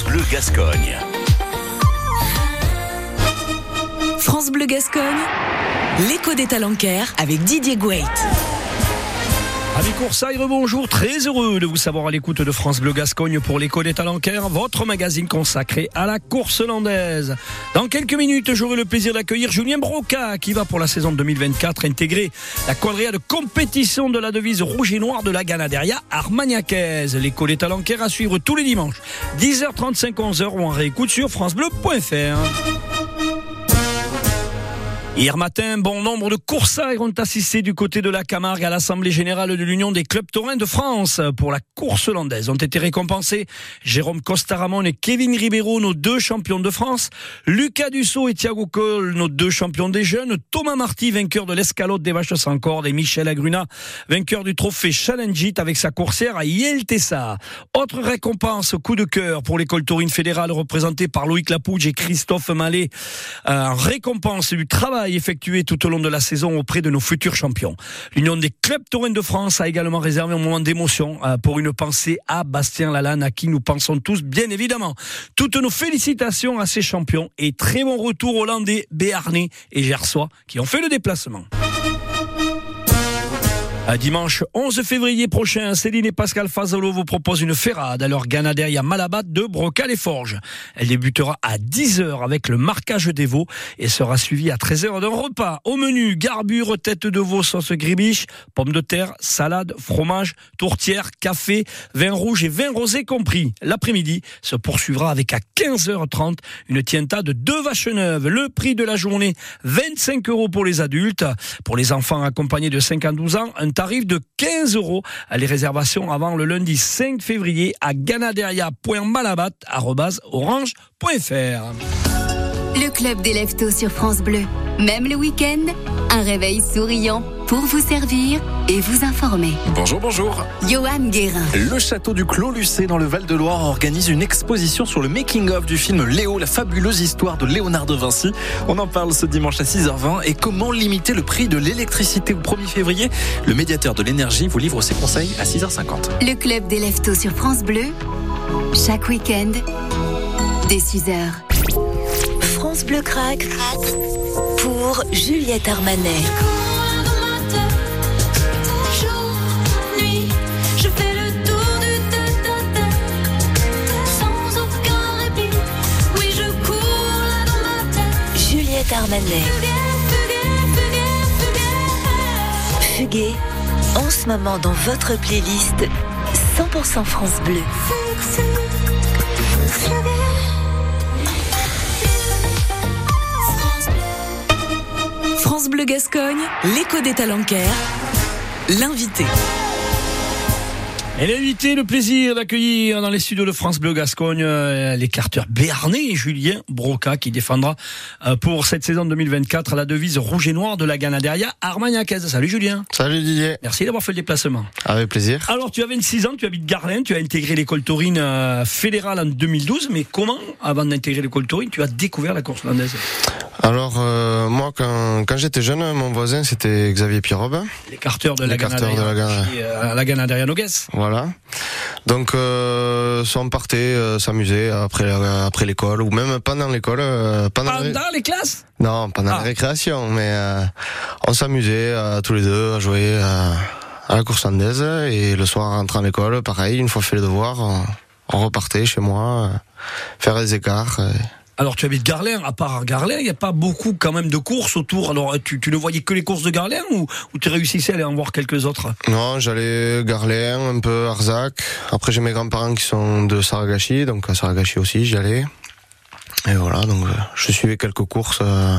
France Bleu Gascogne. France Bleu Gascogne, l'écho des Talencaires avec Didier Gouet. Amis Coursaille, bonjour, très heureux de vous savoir à l'écoute de France Bleu Gascogne pour l'écho des votre magazine consacré à la course landaise. Dans quelques minutes, j'aurai le plaisir d'accueillir Julien Broca qui va pour la saison 2024 intégrer la quadrilla de compétition de la devise rouge et noire de la Ganaderia armagnacaise. L'écho des Talencaires à suivre tous les dimanches, 10h35, 11h ou en réécoute sur francebleu.fr. Hier matin, bon nombre de coursaires ont assisté du côté de la Camargue à l'Assemblée Générale de l'Union des clubs taurins de France pour la course hollandaise. Ont été récompensés Jérôme Costaramon et Kevin Ribeiro, nos deux champions de France, Lucas Dussault et Thiago Cole, nos deux champions des jeunes, Thomas Marty, vainqueur de l'escalote des vaches sans corde, et Michel Agruna, vainqueur du trophée Challenge It avec sa coursière à Yeltessa. Autre récompense, coup de cœur pour l'école taurine fédérale représentée par Loïc Lapouge et Christophe Mallet. En récompense du travail effectué tout au long de la saison auprès de nos futurs champions. L'Union des clubs taurins de France a également réservé un moment d'émotion euh, pour une pensée à Bastien Lalanne, à qui nous pensons tous, bien évidemment. Toutes nos félicitations à ces champions et très bon retour hollandais, béarnais et gersois qui ont fait le déplacement. Dimanche 11 février prochain, Céline et Pascal Fazolo vous proposent une ferrade à leur Ganaderia Malabat de Brocal et Forges. Elle débutera à 10h avec le marquage des veaux et sera suivie à 13h d'un repas. Au menu, garbure, tête de veau, sauce gribiche, pommes de terre, salade, fromage, tourtière, café, vin rouge et vin rosé compris. L'après-midi se poursuivra avec à 15h30 une tienta de deux vaches neuves. Le prix de la journée, 25 euros pour les adultes. Pour les enfants accompagnés de 5 à 12 ans, un tarif de 15 euros. Les réservations avant le lundi 5 février à ganaderia.malabat.orange.fr. Le club des leftos sur France Bleu. Même le week-end, un réveil souriant pour vous servir et vous informer. Bonjour, bonjour. Johan Guérin. Le château du Clos Lucé dans le Val-de-Loire organise une exposition sur le making-of du film Léo, la fabuleuse histoire de Léonard de Vinci. On en parle ce dimanche à 6h20 et comment limiter le prix de l'électricité au 1er février? Le médiateur de l'énergie vous livre ses conseils à 6h50. Le club des leftos sur France Bleu. Chaque week-end, dès 6h. France Bleu craque pour Juliette Armanet. Juliette Armanet. Fuguet, en ce moment dans votre playlist 100% France Bleu. France Bleu Gascogne, l'écho des Talencaires, l'invité. Et l'invité, le plaisir d'accueillir dans les studios de France Bleu Gascogne euh, l'écarteur béarnais Julien Broca qui défendra euh, pour cette saison 2024 la devise rouge et noir de la Ganaderia Armagnacaise. Salut Julien. Salut Didier. Merci d'avoir fait le déplacement. Avec plaisir. Alors tu as 26 ans, tu habites Garlin, tu as intégré l'école taurine euh, fédérale en 2012, mais comment, avant d'intégrer l'école taurine, tu as découvert la course landaise Alors moi, quand, quand j'étais jeune, mon voisin c'était Xavier Pierrobe. L'écarteur de de la Ganaderia. Ganaderia, la Ganaderia Nogues. Voilà. Donc, euh, on partait euh, s'amuser après après l'école ou même pendant l'école. Euh, pendant, la Pendant les classes? Non, pendant Ah. la récréation, mais euh, on s'amusait euh, tous les deux à jouer euh, à la course landaise et le soir en rentrant à l'école, pareil, une fois fait les devoirs, on, on repartait chez moi, euh, faire des écarts. euh. Alors tu habites Garlin, à part Garlin, il n'y a pas beaucoup quand même de courses autour. Alors tu, ne voyais que les courses de Garlin ou, tu réussissais à aller en voir quelques autres? Non, j'allais Garlin, un peu Arzac. Après, j'ai mes grands-parents qui sont de Saragashi, donc à Saragashi aussi, j'y allais. Et voilà, donc euh, je suivais quelques courses euh,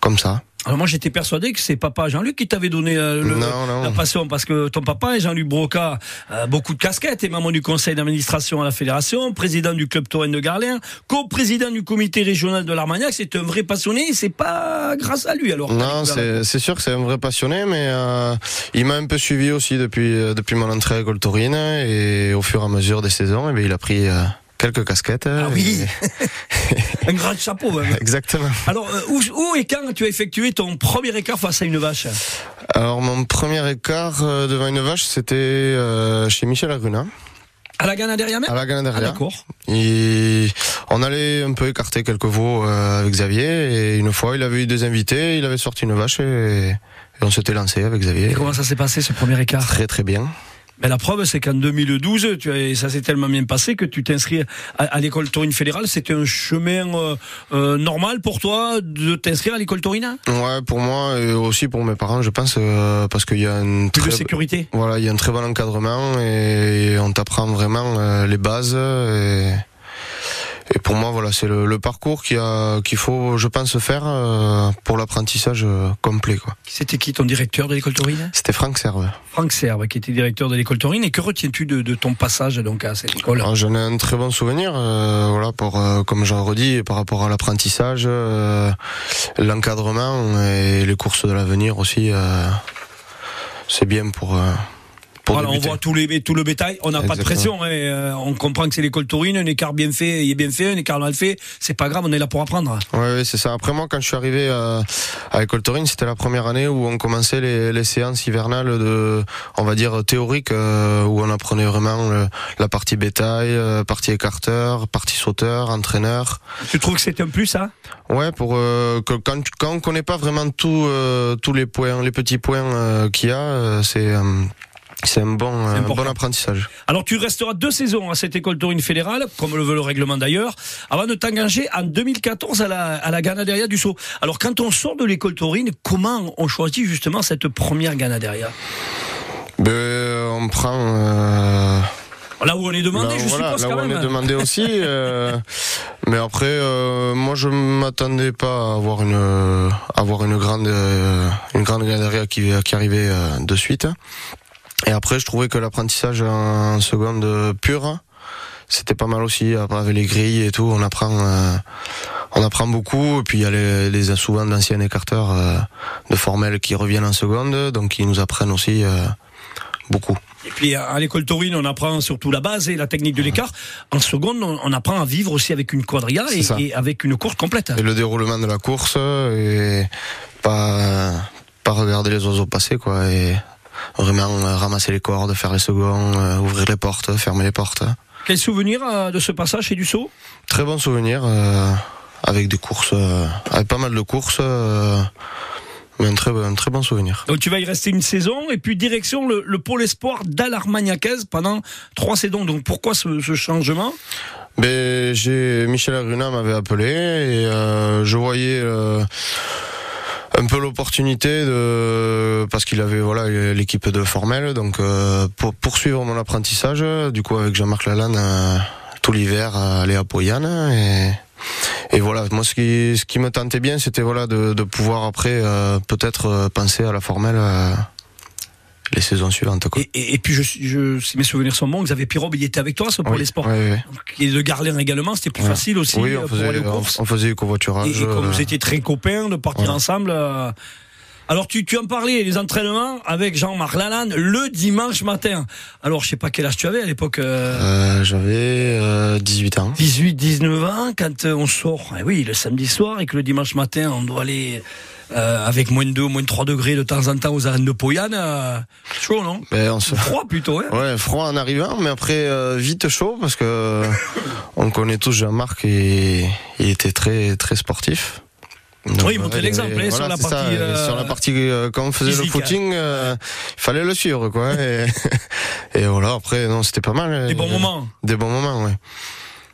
comme ça. Alors moi j'étais persuadé que c'est papa Jean-Luc qui t'avait donné euh, le- Non, non. la passion parce que ton papa est Jean-Luc Broca, euh, beaucoup de casquettes, est membre du conseil d'administration à la fédération, président du club taurin de Garlin, co-président du comité régional de l'Armagnac, c'est un vrai passionné, et c'est pas grâce à lui alors. Non, c'est sûr que c'est un vrai passionné, mais euh, il m'a un peu suivi aussi depuis euh, depuis mon entrée à l'école taurine et au fur et à mesure des saisons, eh bien, il a pris euh, quelques casquettes. Ah oui. et- Un grand chapeau même. Exactement. Alors euh, où, où et quand tu as effectué ton premier écart face à une vache Alors mon premier écart euh, devant une vache, c'était euh, chez Michel Agruna. À la Ganaderia même À la Ah, Ganaderia. D'accord. Et on allait un peu écarter quelques veaux avec Xavier et une fois il avait eu des invités, il avait sorti une vache et, et on s'était lancé avec Et Xavier. comment ça s'est passé ce premier écart? Très très bien. Ben, La preuve, c'est qu'en 2012, tu as, ça s'est tellement bien passé que tu t'inscris à, à l'école taurine fédérale. C'était un chemin euh, euh, normal pour toi de t'inscrire à l'école taurine? Ouais, pour moi et aussi pour mes parents, je pense, euh, parce qu'il y a une Plus très de sécurité voilà, il y a un très bon encadrement et on t'apprend vraiment euh, les bases et, et pour moi voilà c'est le, le parcours qu'il faut je pense faire euh, pour l'apprentissage euh, complet quoi. C'était qui ton directeur de l'école taurine? C'était Franck Serve. Franck Serve, qui était directeur de l'école taurine. Et que retiens-tu de, de ton passage donc à cette école? Alors, J'en ai un très bon souvenir, euh, voilà, pour euh, comme j'en redis, par rapport à l'apprentissage, euh, l'encadrement et les courses de l'avenir aussi. c'est bien pour Voilà, on voit tout, les, tout le bétail, on n'a pas de pression. hein, euh, on comprend que c'est l'école taurine, un écart bien fait, il est bien fait, un écart mal fait. C'est pas grave, on est là pour apprendre. Ouais, ouais, c'est ça. Après moi, quand je suis arrivé euh, à l'école taurine, c'était la première année où on commençait les, les séances hivernales de, on va dire théoriques, euh, où on apprenait vraiment le- la partie bétail, euh, partie écarteur, partie sauteur, entraîneur. Tu trouves que c'est un plus, ça? Ouais, pour euh, que quand, quand on connaît pas vraiment tout, euh, tous les points, les petits points euh, qu'il y a, euh, c'est euh, c'est un bon, un important. bon apprentissage. Alors tu resteras deux saisons à cette école taurine fédérale, comme le veut le règlement d'ailleurs, avant de t'engager en 2014 à la, à la Ganaderia du Sceau. Alors quand on sort de l'école taurine, comment on choisit justement cette première Ganaderia? Ben, on prend. euh, Là où on est demandé, là, je voilà, suppose là quand où on est demandé aussi. euh, mais après, euh, moi, je m'attendais pas à avoir une, avoir une grande, une grande galerie qui, qui arrivait de suite. Et après, je trouvais que l'apprentissage en seconde pure, c'était pas mal aussi. Après, avec les grilles et tout, on apprend, euh, on apprend beaucoup. Et puis il y a les, les souvent d'anciens écarteurs euh, de formels qui reviennent en seconde, donc ils nous apprennent aussi euh, beaucoup. Et puis à l'école taurine, on apprend surtout la base et la technique de l'écart. En seconde, on, apprend à vivre aussi avec une quadrilla et, avec une course complète. et le déroulement de la course et pas pas regarder les oiseaux passer quoi et vraiment euh, ramasser les cordes, faire les seconds, euh, ouvrir les portes, fermer les portes. Quel souvenir euh, de ce passage chez Dussault? Très bon souvenir euh, avec des courses, euh, avec pas mal de courses, euh, mais un très un très bon souvenir. Donc tu vas y rester une saison et puis direction le, le pôle espoir d'Alarmagnacaise pendant trois saisons. Donc pourquoi ce, ce changement? Mais j'ai Michel Agruna m'avait appelé et je voyais un peu l'opportunité de parce qu'il avait voilà l'équipe de Formel donc euh, pour poursuivre mon apprentissage du coup avec Jean-Marc Lalanne euh, tout l'hiver à aller à Poyane et voilà, moi ce qui ce qui me tentait bien, c'était voilà de, pouvoir après euh, peut-être penser à la formelle les saisons suivantes quoi. et, et- et puis je, je, si mes souvenirs sont bons, Xavier Pirobe, il était avec toi ce pôle Oui, espoir. oui, oui. Et de Garlin également, c'était plus facile aussi Oui, euh, on pour faisait, aller aux on, courses. on faisait du covoiturage. et comme euh, vous étiez très copains de partir ensemble. euh, Alors tu, tu en parlais, les entraînements avec Jean-Marc Lalanne le dimanche matin. Alors je sais pas quel âge tu avais à l'époque. euh, euh, J'avais euh, 18 ans. 18, 19 ans, quand euh, on sort, eh oui, le samedi soir, et que le dimanche matin, on doit aller euh, avec moins de 2, moins de 3 degrés de temps en temps aux arènes de Poyane, euh, chaud, non? Mais on se Froid plutôt, hein Ouais, froid en arrivant, mais après euh, vite chaud parce que on connaît tous Jean-Marc et il était très très sportif. Donc, Oui, il montrait l'exemple, hein, sur la ça, partie, euh, sur la partie euh, quand on faisait physique, le footing, euh, il fallait le suivre quoi. Et, et voilà, après non, c'était pas mal. Des bons moments. Des bons moments, ouais.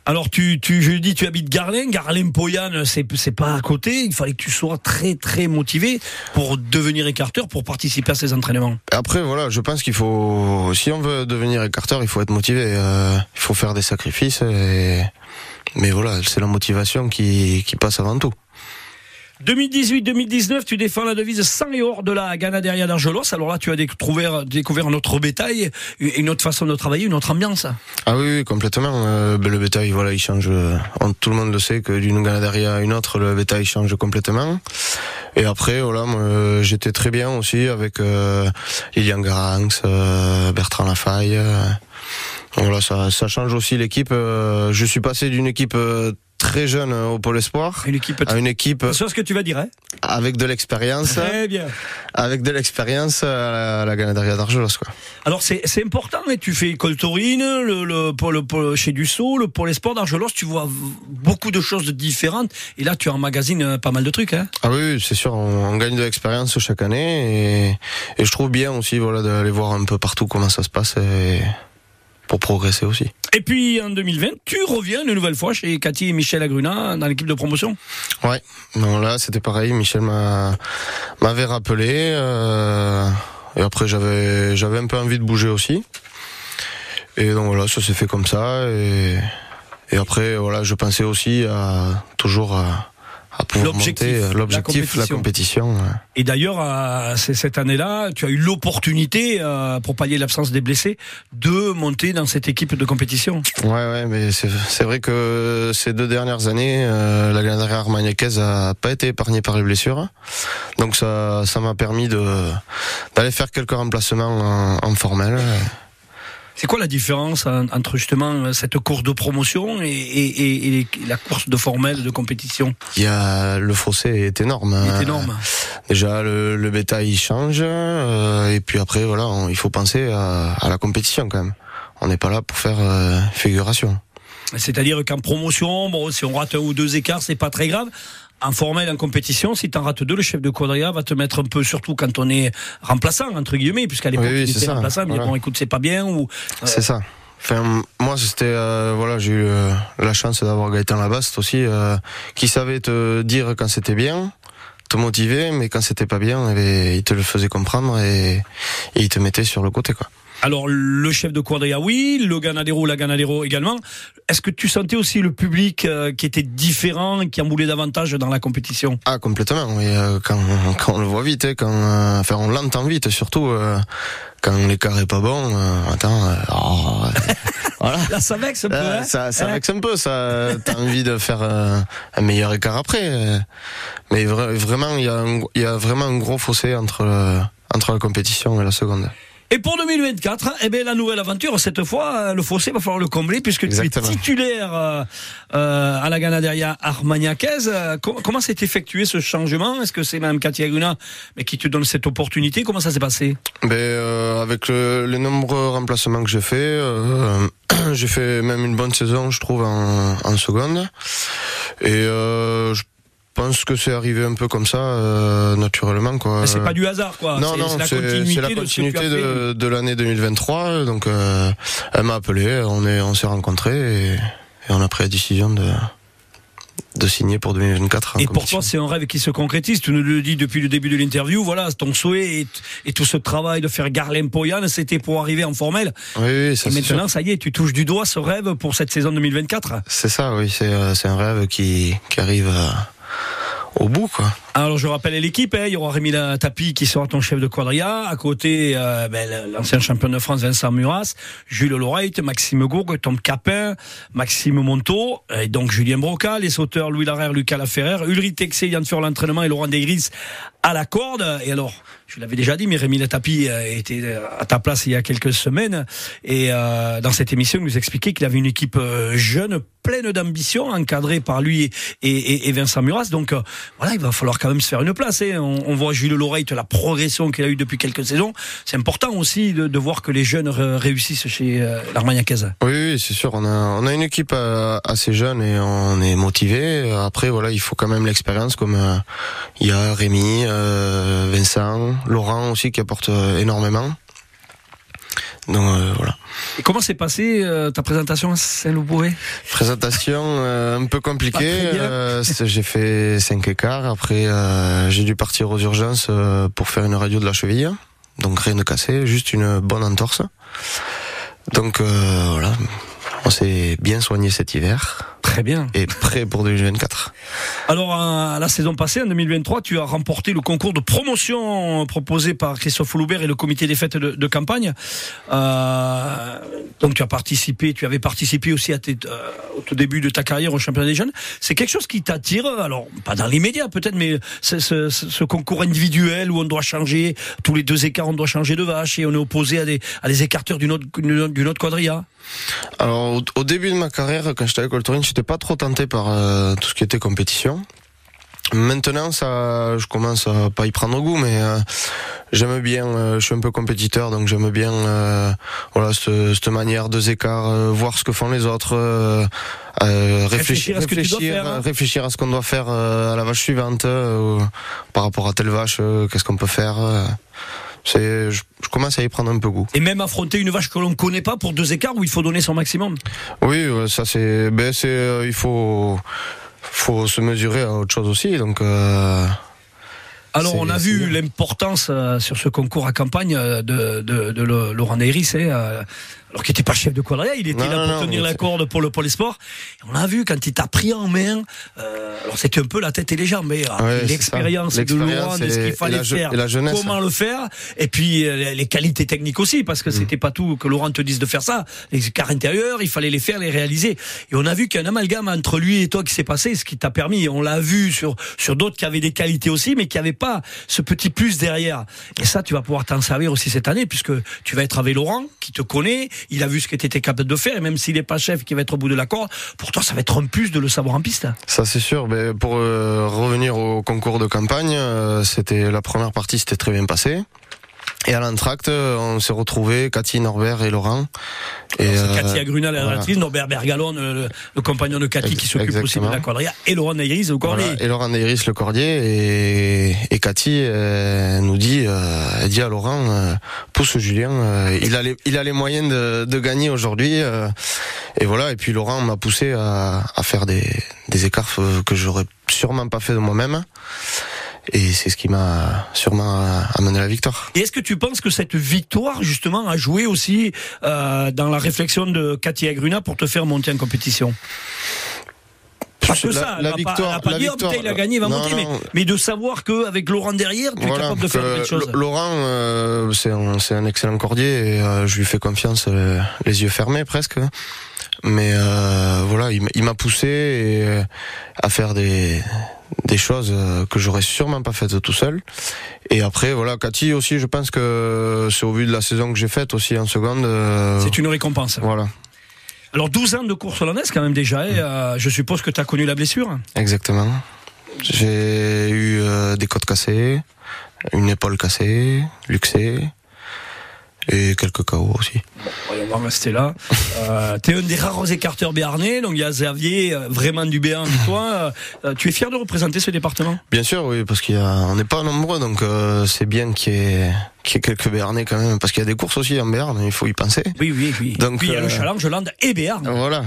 Alors tu, tu, je dis, tu habites Garlin, Garlin-Poyane, c'est, c'est pas à côté, il fallait que tu sois très très motivé pour devenir écarteur, pour participer à ces entraînements. Après voilà, je pense qu'il faut, si on veut devenir écarteur, il faut être motivé. euh, il faut faire des sacrifices. Mais voilà, c'est la motivation qui, qui passe avant tout. 2018-2019, tu défends la devise sans et hors de la Ganaderia d'Argelos. Alors là, tu as découvert, découvert notre bétail, une autre façon de travailler, une autre ambiance. Ah oui, complètement. Euh, ben, le bétail, voilà, il change. euh, tout le monde le sait que d'une Ganaderia à une autre, le bétail change complètement. Et après, voilà, moi, euh, j'étais très bien aussi avec euh, Lilian Bertrand Lafaille. voilà, ça, ça change aussi l'équipe. je suis passé d'une équipe très jeune euh, au pôle espoir Une équipe. à une équipe C'est ce que tu vas dire, hein avec de l'expérience, Très bien. avec de l'expérience à la, la Ganaderia d'Argelos quoi. Alors c'est c'est important, mais tu fais école taurine, le, le, chez Dussault, le pôle sport d'Argelos, tu vois beaucoup de choses différentes. Et là, tu emmagasines euh, pas mal de trucs. Hein Ah oui, oui, c'est sûr, on, on gagne de l'expérience chaque année et, et je trouve bien aussi voilà d'aller voir un peu partout comment ça se passe et pour progresser aussi. et puis en 2020, tu reviens une nouvelle fois chez Cathy et Michel Agruna dans l'équipe de promotion? Ouais, non là c'était pareil, Michel m'a m'avait rappelé euh, et après j'avais j'avais un peu envie de bouger aussi. Et donc voilà, ça s'est fait comme ça et et après voilà, je pensais aussi à toujours à, L'objectif, euh, la l'objectif, la compétition. Et d'ailleurs, euh, c'est cette année-là, tu as eu l'opportunité, euh, pour pallier l'absence des blessés, de monter dans cette équipe de compétition. Ouais, ouais, mais c'est vrai que ces deux dernières années, la Ganaderia armagnacaise a pas été épargnée par les blessures. Donc ça ça m'a permis de d'aller faire quelques remplacements en, en formel. C'est quoi la différence en- entre justement cette course de promotion et, et- et- et la course de formelle de compétition? Il y a le fossé est énorme. Il est Euh, énorme. Déjà le, le bétail il change euh, et puis après voilà, on- il faut penser à, à la compétition quand même. On n'est pas là pour faire euh, figuration. C'est-à-dire qu'en promotion, bon, si on rate un ou deux écarts, c'est pas très grave. En formelle, en compétition, si t'en rates deux, le chef de quadrilla va te mettre un peu, surtout quand on est remplaçant, entre guillemets, puisqu'à l'époque, Oui, oui, il remplaçant, mais voilà. bon, écoute, c'est pas bien, ou, euh, C'est ça. Enfin, moi, c'était euh, voilà, j'ai eu euh, la chance d'avoir Gaëtan Labaste aussi, euh, qui savait te dire quand c'était bien, te motiver, mais quand c'était pas bien, eh bien, il te le faisait comprendre et, et il te mettait sur le côté, quoi. Alors, le chef de quadrilla, oui, le ganadero, la ganadero également. Est-ce que tu sentais aussi le public euh, qui était différent, qui en voulait davantage dans la compétition? Ah, complètement. Oui, euh, quand, quand on le voit vite, hein, quand, euh, enfin, on l'entend vite, surtout quand l'écart est pas bon. attends, oh, voilà. Là, ça vexe un peu, hein ça, ça vexe un peu, ça. T'as envie de faire euh, un meilleur écart après. Mais vra- vraiment, il y, a un- il y a vraiment un gros fossé entre, le- entre la compétition et la seconde. Et pour 2024, eh bien, la nouvelle aventure, cette fois, euh, le fossé va falloir le combler puisque Exactement. tu es titulaire euh, euh, à la Ganaderia Armagnacaise. Euh, com- comment s'est effectué ce changement? Est-ce que c'est même Katia Aguna mais qui te donne cette opportunité? Comment ça s'est passé? Ben, euh, avec le- les nombreux remplacements que j'ai fait, j'ai fait même une bonne saison, je trouve, en, en seconde. Et euh, je pense que c'est arrivé un peu comme ça, euh, naturellement. Quoi. C'est pas du hasard, quoi. Non, C'est- non, c'est la continuité, de l'année 2023. Donc, euh, elle m'a appelé, on est, on s'est rencontrés et, et on a pris la décision de, de signer pour 2024. en Et pour toi, c'est un rêve qui se concrétise. Tu nous le dis depuis le début de l'interview. Voilà, ton souhait et, et tout ce travail de faire Garlem Poyan, c'était pour arriver en formelle. Oui, oui, ça Et sûr. maintenant, ça y est, tu touches du doigt ce rêve pour cette saison 2024. C'est ça, oui, c'est euh, un rêve qui, qui arrive euh, au bout, quoi. Alors je rappelle l'équipe, hein, il y aura Rémi Tapi qui sera ton chef de quadrilla, à côté euh, ben, l'ancien champion de France Vincent Muras, Jules Loreit, Maxime Gourgue, Tom Capin, Maxime Monteau, et donc Julien Broca, les sauteurs Louis Larère, Lucas Laferrer, Ulrich Texé, Yann Fur l'entraînement et Laurent Degris à la corde. Et alors, je l'avais déjà dit, mais Rémi Tapi euh, était à ta place il y a quelques semaines, et euh, dans cette émission, il nous expliquait qu'il avait une équipe euh, jeune, pleine d'ambition, encadrée par lui et, Vincent Muras. Donc euh, voilà, il va falloir quand même se faire une place. hein. On, voit Jules Loreit, la progression qu'il a eue depuis quelques saisons. C'est important aussi de, voir que les jeunes ré- réussissent chez euh. Oui, oui, c'est sûr. On a, on a une équipe euh, assez jeune et on est motivé. Après, voilà, il faut quand même l'expérience. Comme euh, il y a Rémi, euh, Vincent, Laurent aussi qui apporte euh, énormément. Donc euh, voilà. Et comment s'est passée euh, ta présentation à Saint-Loup-Bouvet Présentation euh, un peu compliquée. j'ai fait 5 écarts. Après, j'ai dû partir aux urgences pour faire une radio de la cheville. Donc rien de cassé, juste une bonne entorse. Donc voilà, on s'est bien soigné cet hiver Très bien. et prêt pour 2024. Alors, euh, la saison passée, en 2023, tu as remporté le concours de promotion proposé par Christophe Loubert et le comité des fêtes de, de campagne. Euh, donc, tu as participé, tu avais participé aussi à tes, euh, au tout début de ta carrière au championnat des jeunes. C'est quelque chose qui t'attire, alors, pas dans l'immédiat peut-être, mais ce, ce- ce- ce concours individuel où on doit changer, tous les deux écarts, on doit changer de vache et on est opposé à des, à des écarteurs d'une autre, d'une autre quadrilla. Alors au, au début de ma carrière, quand j'étais à l'école taurine, j'étais pas trop tenté par euh, tout ce qui était compétition. Maintenant, ça, je commence à pas y prendre goût, mais euh, j'aime bien. euh, je suis un peu compétiteur, donc j'aime bien, euh, voilà, cette, cette manière de écarts, voir ce que font les autres, Réfléchir réfléchir, à ce que tu dois réfléchir, faire, hein. réfléchir à ce qu'on doit faire à la vache suivante, par rapport à telle vache, qu'est-ce qu'on peut faire. C'est, je, je commence à y prendre un peu goût. Et même affronter une vache que l'on ne connaît pas pour deux écarts où il faut donner son maximum. Oui, ça c'est, ben c'est, euh, il faut, faut se mesurer à autre chose aussi, donc. Euh, Alors, on a vu l'importance euh, sur ce concours à campagne de, de, Laurent Neyris, hein, alors qu'il n'était pas chef de quadrilla, il était Non, là pour non, tenir la corde pour le, pour les sports. Et on a vu quand il t'a pris en main, euh, alors c'était un peu la tête et les jambes, mais Ouais, c'est l'expérience de Laurent, de ce qu'il fallait la faire, la jeunesse. comment le faire, et puis euh, les, qualités techniques aussi, parce Mm. que c'était pas tout que Laurent te dise de faire ça. Les écarts intérieurs, il fallait les faire, les réaliser. Et on a vu qu'il y a un amalgame entre lui et toi qui s'est passé, ce qui t'a permis, on l'a vu sur, sur d'autres qui avaient des qualités aussi, mais qui n'avaient pas ce petit plus derrière. Et ça, tu vas pouvoir t'en servir aussi cette année, puisque tu vas être avec Laurent, qui te connaît, il a vu ce que tu étais capable de faire, et même s'il n'est pas chef, qui va être au bout de la corde, pour toi, ça va être un plus de le savoir en piste. Ça c'est sûr. Mais pour euh, revenir au concours de campagne, euh, c'était la première partie, c'était très bien passé. Et à l'entracte, euh, on s'est retrouvés, Cathy, Norbert et Laurent. Et C'est euh, Cathy Agrunal, la voilà. Norbert Bergalon, le, le- compagnon de Cathy, qui s'occupe aussi de la quadrilla, et Laurent Neyris, le. Voilà, et Laurent Neyris le cordier et, et Cathy euh, nous dit euh, elle dit à Laurent euh, pousse Julien euh, il a les il a les moyens de, de gagner aujourd'hui euh, et voilà et puis Laurent m'a poussé à, à faire des, des écarts euh, que j'aurais sûrement pas fait de moi-même et c'est ce qui m'a sûrement amené à la victoire. Et est-ce que tu penses que cette victoire, justement, a joué aussi euh, dans la réflexion de Cathy Agruna pour te faire monter en compétition? Que La- ça, la victoire- elle va pas la dire, victoire- putain, il a gagné, il va non, monter, mais, de savoir qu'avec Laurent derrière, tu es capable de faire plein de choses. Lo- Laurent, euh, c'est un, excellent cordier et euh, je lui fais confiance euh, les yeux fermés presque. Mais euh, voilà, il, m'a poussé euh, à faire des, des choses euh, que j'aurais sûrement pas faites tout seul. Et après, voilà, Cathy aussi, je pense que c'est au vu de la saison que j'ai faite aussi en seconde. euh, C'est une récompense. Voilà, Alors 12 ans de course hollandaise quand même déjà, et, euh, je suppose que tu as connu la blessure. exactement. J'ai eu euh, des côtes cassées, une épaule cassée, luxée et quelques KO aussi. Ouais, on va rester là. Euh, tu es un des rares écarteurs béarnais, donc il y a Xavier, vraiment du Béarn, toi. Euh, tu es fier de représenter ce département? Bien sûr, oui, parce qu'il y a, on n'est pas nombreux, donc euh, c'est bien qu'il y, ait, qu'il y ait quelques Béarnais quand même, parce qu'il y a des courses aussi en Béarn, il faut y penser. Oui, oui, oui. Donc, Puis il y a le euh, Challenge Land et Béarn. Voilà.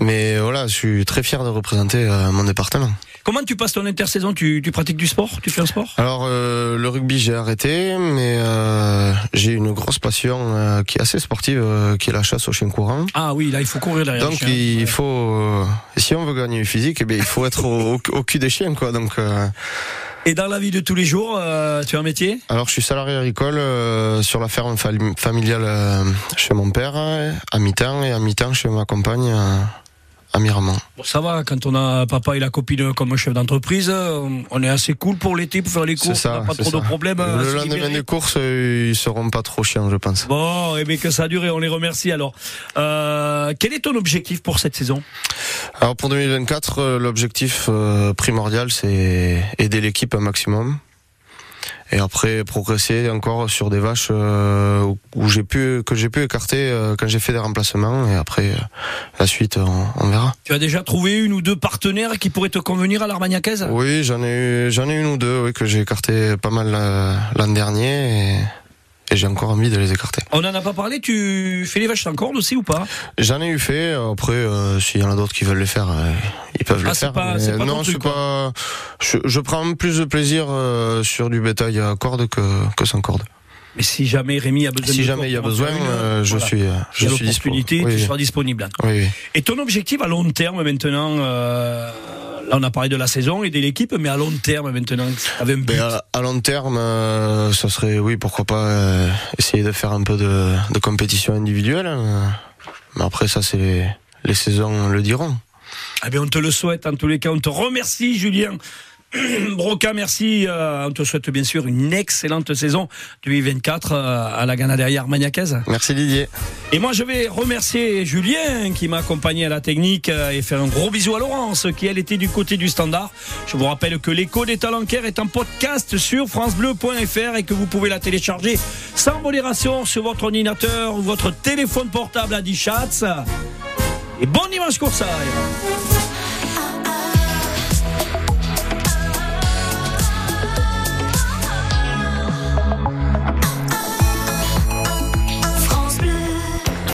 Mais voilà, je suis très fier de représenter euh, mon département. Comment tu passes ton intersaison? Tu, tu pratiques du sport? Tu fais un sport? Alors euh, le rugby j'ai arrêté, mais euh, j'ai une grosse passion euh, qui est assez sportive, qui est la chasse au chien courant. Ah oui, là il faut courir derrière. Donc il Ouais. faut, si on veut gagner physique, eh bien, il faut être au, au- au cul des chiens, quoi. Donc Et dans la vie de tous les jours, euh, tu as un métier? Alors, je suis salarié agricole euh, sur la ferme familiale euh, chez mon père, euh, à mi-temps, et à mi-temps chez ma compagne euh. Bon, ça va, quand on a papa et la copine comme chef d'entreprise, euh, on est assez cool pour l'été, pour faire les courses, on n'a pas trop de ça. problèmes. à Le se lendemain des courses, euh, ils seront pas trop chiants, je pense. Bon, et bien que ça a duré, on les remercie alors. Euh, quel est ton objectif pour cette saison? Alors, pour 2024, euh, l'objectif euh, primordial, c'est aider l'équipe un maximum. Et après, progresser encore sur des vaches euh, où- où j'ai pu, que j'ai pu écarter euh, quand j'ai fait des remplacements. Et après, euh, la suite, on, on verra. Tu as déjà trouvé une ou deux partenaires qui pourraient te convenir à l'Armagnacaise? Oui, j'en ai eu, j'en ai une ou deux, oui, que j'ai écarté pas mal l'an dernier et, et j'ai encore envie de les écarter. On n'en a pas parlé, tu fais les vaches sans corde aussi ou pas? J'en ai eu fait. Après, euh, s'il y en a d'autres qui veulent les faire, euh, ils peuvent Ah, le faire. pas- pas non, truc, c'est pas. Je, je prends plus de plaisir euh, sur du bétail à corde que, que sans corde. Mais si jamais Rémi a besoin Si de jamais il y a besoin, une, euh, je voilà. suis, je suis dispo. l'opportunité, Oui, tu seras disponible. Oui. Et ton objectif à long terme maintenant, euh, là on a parlé de la saison et de l'équipe, mais à long terme maintenant, avec un but. Mais à, à long terme, euh, ça serait, oui, pourquoi pas euh, essayer de faire un peu de, de compétition individuelle. hein. Mais après, ça, c'est les, les saisons le diront. Eh bien, on te le souhaite en tous les cas. On te remercie, Julien, Broca, merci. Euh, on te souhaite bien sûr une excellente saison 2024 euh, à la Ganaderia Armagnacaise. Merci Didier. Et moi, je vais remercier Julien qui m'a accompagné à la technique euh, et faire un gros bisou à Laurence qui, elle, était du côté du standard. Je vous rappelle que l'écho des talencaires est un podcast sur francebleu.fr et que vous pouvez la télécharger sans modération sur votre ordinateur ou votre téléphone portable à 10 chats. Et bon dimanche Coursaille